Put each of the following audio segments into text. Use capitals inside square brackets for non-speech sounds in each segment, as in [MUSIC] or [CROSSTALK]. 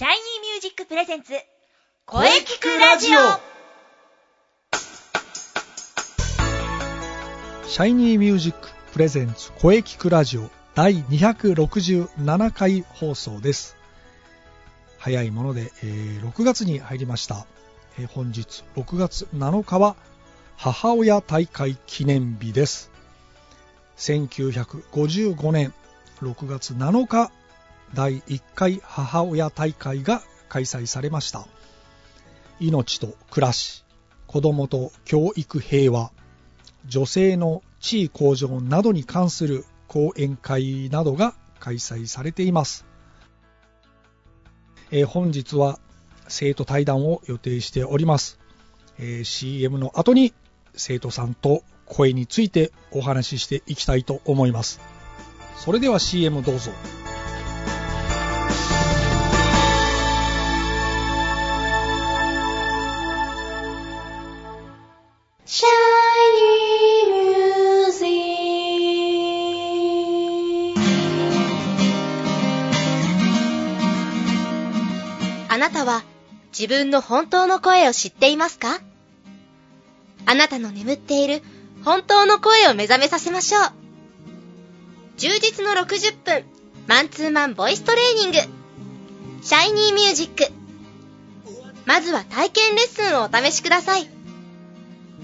シャイニーミュージックプレゼンツ声キクラジオシャイニーミュージックプレゼンツ声キクラジオ第267回放送です。早いもので、えー6月に入りました。えー本日6月7日は母親大会記念日です。1955年6月7日第1回母親大会が開催されました。命と暮らし、子供と教育平和、女性の地位向上などに関する講演会などが開催されています。えー本日は生徒対談を予定しております。えー CM の後に生徒さんと声についてお話ししていきたいと思います。それでは CM どうぞ。シャイニーミュージックあなたは自分の本当の声を知っていますか？あなたの眠っている本当の声を目覚めさせましょう。充実の60分マンツーマンボイストレーニング。シャイニーミュージックまずは体験レッスンをお試しください。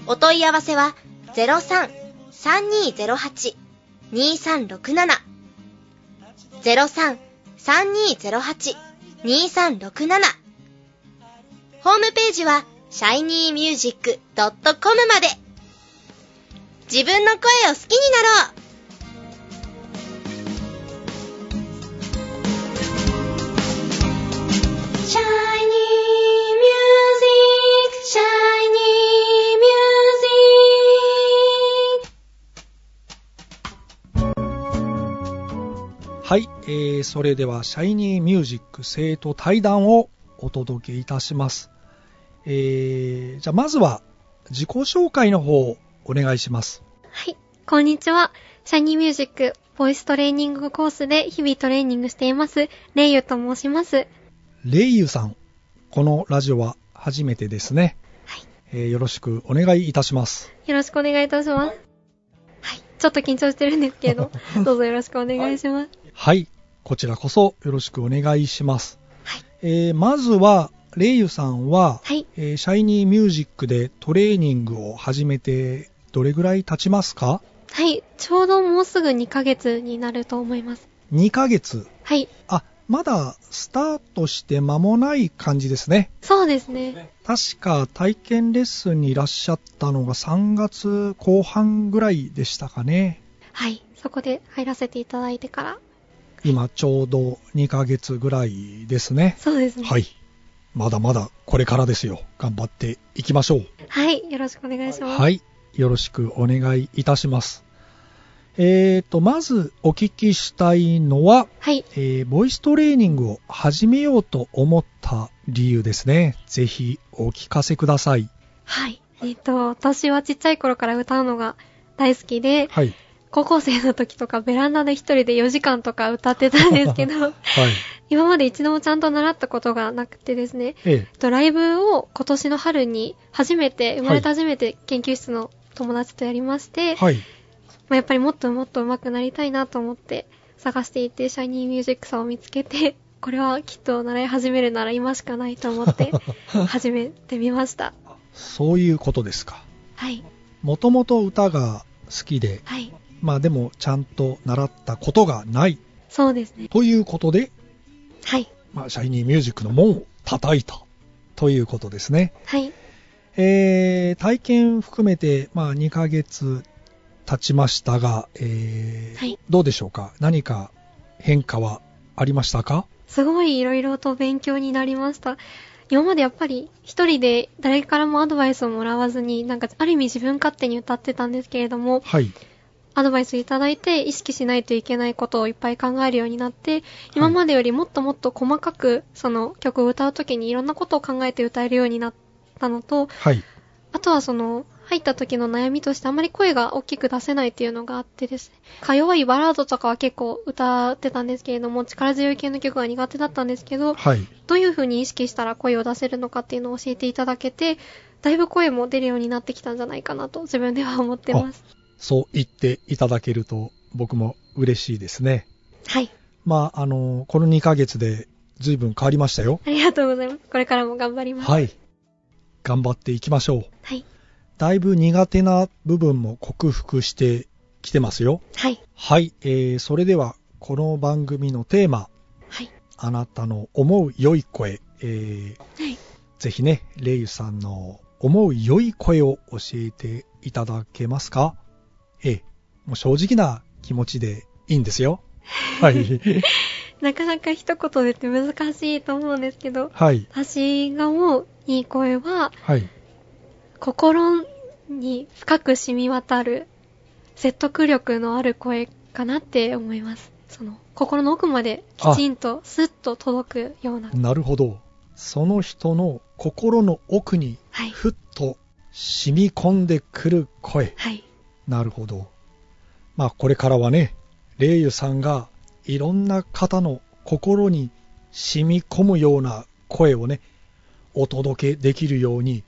お問い合わせは03-3208-2367 03-3208-2367ホームページは shinymusic.com まで。自分の声を好きになろう。はい、えー、それではシャイニーミュージック生徒対談をお届けいたします。えー、じゃあまずは自己紹介の方をお願いします。はい、こんにちは。シャイニーミュージック、ボイストレーニングコースで日々トレーニングしています、レイユと申します。レイユさん、このラジオは初めてですね。はいえーよろしくお願いいたします。よろしくお願いいたします。はい、ちょっと緊張してるんですけど、[LAUGHS] どうぞよろしくお願いします。はい、こちらこそよろしくお願いします。はいえーまずは、レイユさんは、はい、えーシャイニーミュージックでトレーニングを始めてどれぐらい経ちますか？はい、ちょうどもうすぐ2ヶ月になると思います。2ヶ月？はい、あ、まだスタートして間もない感じですね。そうですね。確か体験レッスンにいらっしゃったのが3月後半ぐらいでしたかね。はい、そこで入らせていただいてから。今ちょうど2ヶ月ぐらいですね。そうですね。はい。まだまだこれからですよ。頑張っていきましょう。はい、よろしくお願いします。はい。よろしくお願いいたします。えーと、まずお聞きしたいのは、はい、えーボイストレーニングを始めようと思った理由ですね。ぜひお聞かせください。はい。えっ、と、私はちっちゃい頃から歌うのが大好きで、はい。高校生の時とかベランダで一人で4時間とか歌ってたんですけど、はい。今まで一度もちゃんと習ったことがなくてですね、ええ。えっとライブを今年の春に初めて、生まれて初めて研究室の友達とやりまして、はい。まあ、やっぱりもっともっと上手くなりたいなと思って探していて、シャイニーミュージックさんを見つけて、[LAUGHS] これはきっと習い始めるなら今しかないと思って [LAUGHS] 始めてみました。そういうことですか。はい。もともと歌が好きで、はい。まあでもちゃんと習ったことがないそうですね。ということで、はい。まあ、シャイニーミュージックの門を叩いたということですね。はい。えー、体験含めて、まあ、2ヶ月経ちましたが、えーはいどうでしょうか？何か変化はありましたか？すごい色々と勉強になりました。今までやっぱり一人で誰からもアドバイスをもらわずに、なんかある意味自分勝手に歌ってたんですけれども、はい。アドバイスいただいて意識しないといけないことをいっぱい考えるようになって、今までよりもっともっと細かくその曲を歌うときにいろんなことを考えて歌えるようになったのと、はい。あとはその入った時の悩みとしてあんまり声が大きく出せないっていうのがあってですね。か弱いバラードとかは結構歌ってたんですけれども、力強い系の曲が苦手だったんですけど、はい。どういう風に意識したら声を出せるのかっていうのを教えていただけて、だいぶ声も出るようになってきたんじゃないかなと自分では思ってます。そう言っていただけると僕も嬉しいですね。はい。まあ、あの、この2ヶ月で随分変わりましたよ。ありがとうございます。これからも頑張ります。はい。頑張っていきましょう。はい。だいぶ苦手な部分も克服してきてますよ。はい。はい。えー、それでは、この番組のテーマ、はい。あなたの思う良い声、えー、はい。ぜひね、レイユさんの思う良い声を教えていただけますか？ええ、もう正直な気持ちでいいんですよ。[LAUGHS] はい。なかなか一言でって難しいと思うんですけど、はい。私が思ういい声は、はい。心に深く染み渡る説得力のある声かなって思います。その、心の奥まできちんとスッと届くような。なるほど。その人の心の奥にはい。ふっと染み込んでくる声。はい。なるほど。まあこれからはね、レイユさんがいろんな方の心に染み込むような声をね、お届けできるように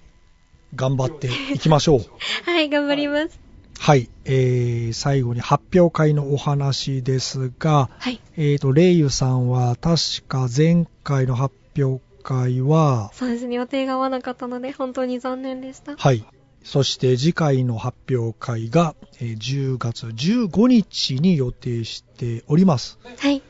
頑張っていきましょう。[LAUGHS] はい、頑張ります。はい、えー、最後に発表会のお話ですが、はい。えーと、レイユさんは確か前回の発表会は、そうですね、予定が合わなかったので、本当に残念でした。はい。そして次回の発表会が、えー10月15日に予定しております。はい。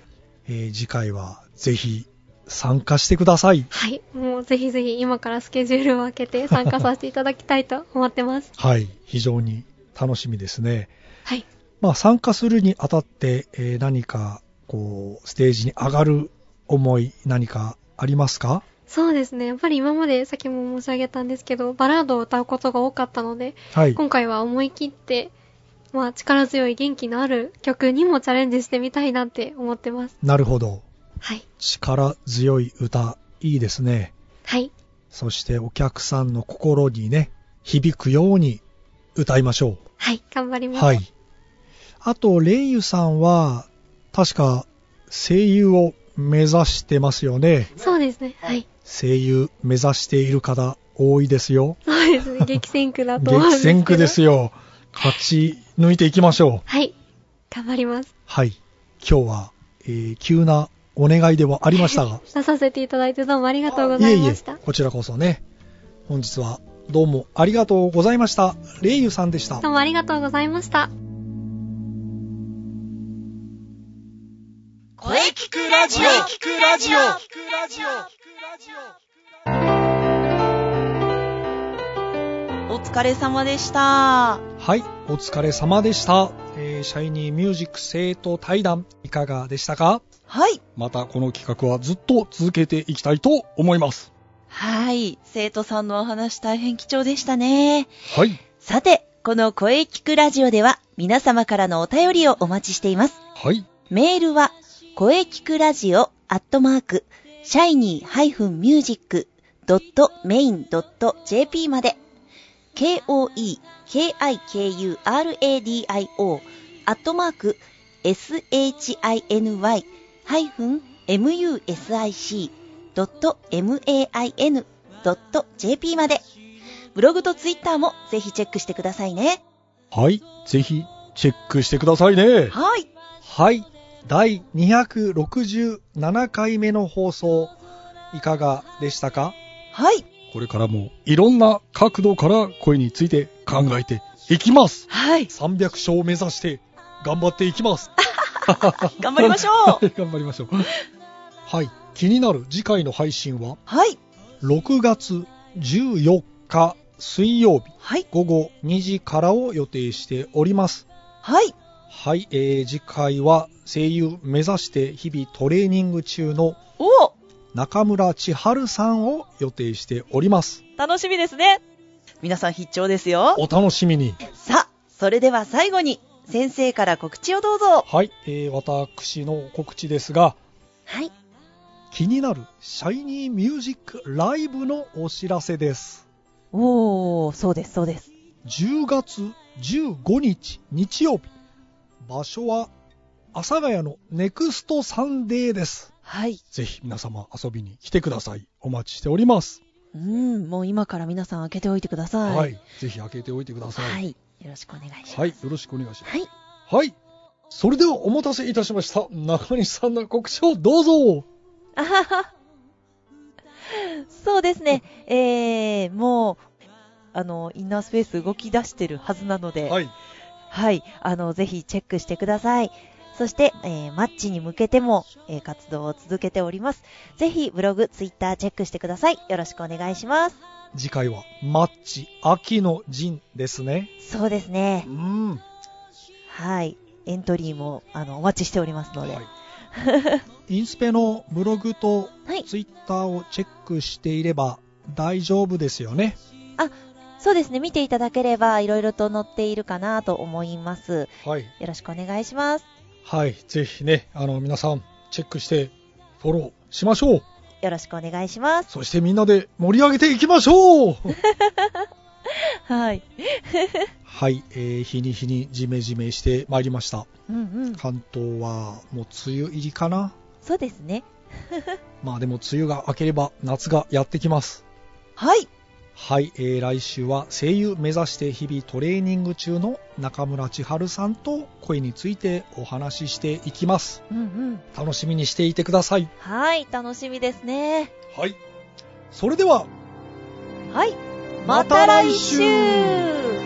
えー次回はぜひ参加してください。はい。もうぜひぜひ今からスケジュールを空けて参加させていただきたいと思ってます。はい。非常に楽しみですね。はい。まあ参加するにあたって、えー何かこうステージに上がる思い何かありますか？そうですね。やっぱり今までさっきも申し上げたんですけど、バラードを歌うことが多かったので、はい。今回は思い切って、まあ力強い元気のある曲にもチャレンジしてみたいなって思ってます。なるほど。はい。力強い歌、いいですね。はい。そしてお客さんの心にね、響くように歌いましょはい。頑張りう。ます。はい。あと、レイユさんは、確か声優を目指してますよね。そうですね。はい。声優目指している方多いですよ。そうですね。激戦区だと思うんですけど。激戦区ですよ。勝ち抜いていきましょう。はい。頑張ります。はい。今日は、えー急なお願いではありましたが、[LAUGHS] 出させていただいてどうもありがとうございえいえいました。、こちらこそね、本日はどうもありがとうございました。レイユさんでしたどう。もありがとうございました。声聞くラジオ聞くラジオお疲れ様でした。はい、お疲れ様でした。えーシャイニーミュージック生徒対談、いかがでしたか？はい。またこの企画はずっと続けていきたいと思います。はい。生徒さんのお話大変貴重でしたね。はい、さて、この声聞くラジオでは皆様からのお便りをお待ちしています。はい、メールは、声聞くラジオアットマーク、シャイニー -music.main.jp まで、k-o-e-k-i-k-u-r-a-d-i-o アットマーク、shiny-music.main.jp まで、ブログとツイッターもぜひチェックしてくださいね。はい、ぜひチェックしてくださいね。はい。はい、第267回目の放送、いかがでしたか？はい。これからもいろんな角度から声について考えていきます。はい。300勝を目指して頑張っていきます。[LAUGHS] 頑張りましょう。は [LAUGHS] い頑張りましょう。はい。気になる次回の配信は、はい。6月14日水曜日はい。午後2時からを予定しております。はい。はい、えー、次回は声優目指して日々トレーニング中のお中村千春さんを予定しております。楽しみですね。皆さん必聴ですよ。お楽しみに。さあ、それでは最後に、先生から告知をどうぞ。はい、えー、私の告知ですが、はい。気になるシャイニーミュージックライブのお知らせです。おー、そうです、そうです。10月15日日曜日。場所は、阿佐ヶ谷のネクストサンデーです。はい。ぜひ皆様遊びに来てください。お待ちしております。うん、もう今から皆さん開けておいてください。はい。ぜひ開けておいてください。はい。よろしくお願いします。はい。よろしくお願いします。はい。はい。それではお待たせいたしました。中西さんの告知をどうぞ。あはは。そうですね。えー、もう、あの、インナースペース動き出してるはずなので、はい。はい。あの、ぜひチェックしてください。そして、えーマッチに向けても、えー活動を続けております。ぜひ、ブログ、ツイッターチェックしてください。よろしくお願いします。次回は、マッチ、秋の陣ですね。そうですねう。ん。はい。エントリーも、あの、お待ちしておりますので。はい。[LAUGHS] インスペのブログとはい。ツイッターをチェックしていれば大丈夫ですよね。そうですね。見ていただければ、いろいろと載っているかなと思います。はい。よろしくお願いします。はい。ぜひね、あの、皆さん、チェックして、フォローしましょう。よろしくお願いします。そしてみんなで盛り上げていきましょう [LAUGHS] はい。[LAUGHS] はい、えー、日に日にジメジメしてまいりました。うんうん。関東はもう梅雨入りかな？そうですね。[LAUGHS] まあでも梅雨が明ければ夏がやってきます。はい。はい、えー、来週は声優目指して日々トレーニング中の中村千春さんと声についてお話ししていきます。うんうん。楽しみにしていてください。はい。楽しみですね。はい。それでは、はい。また来週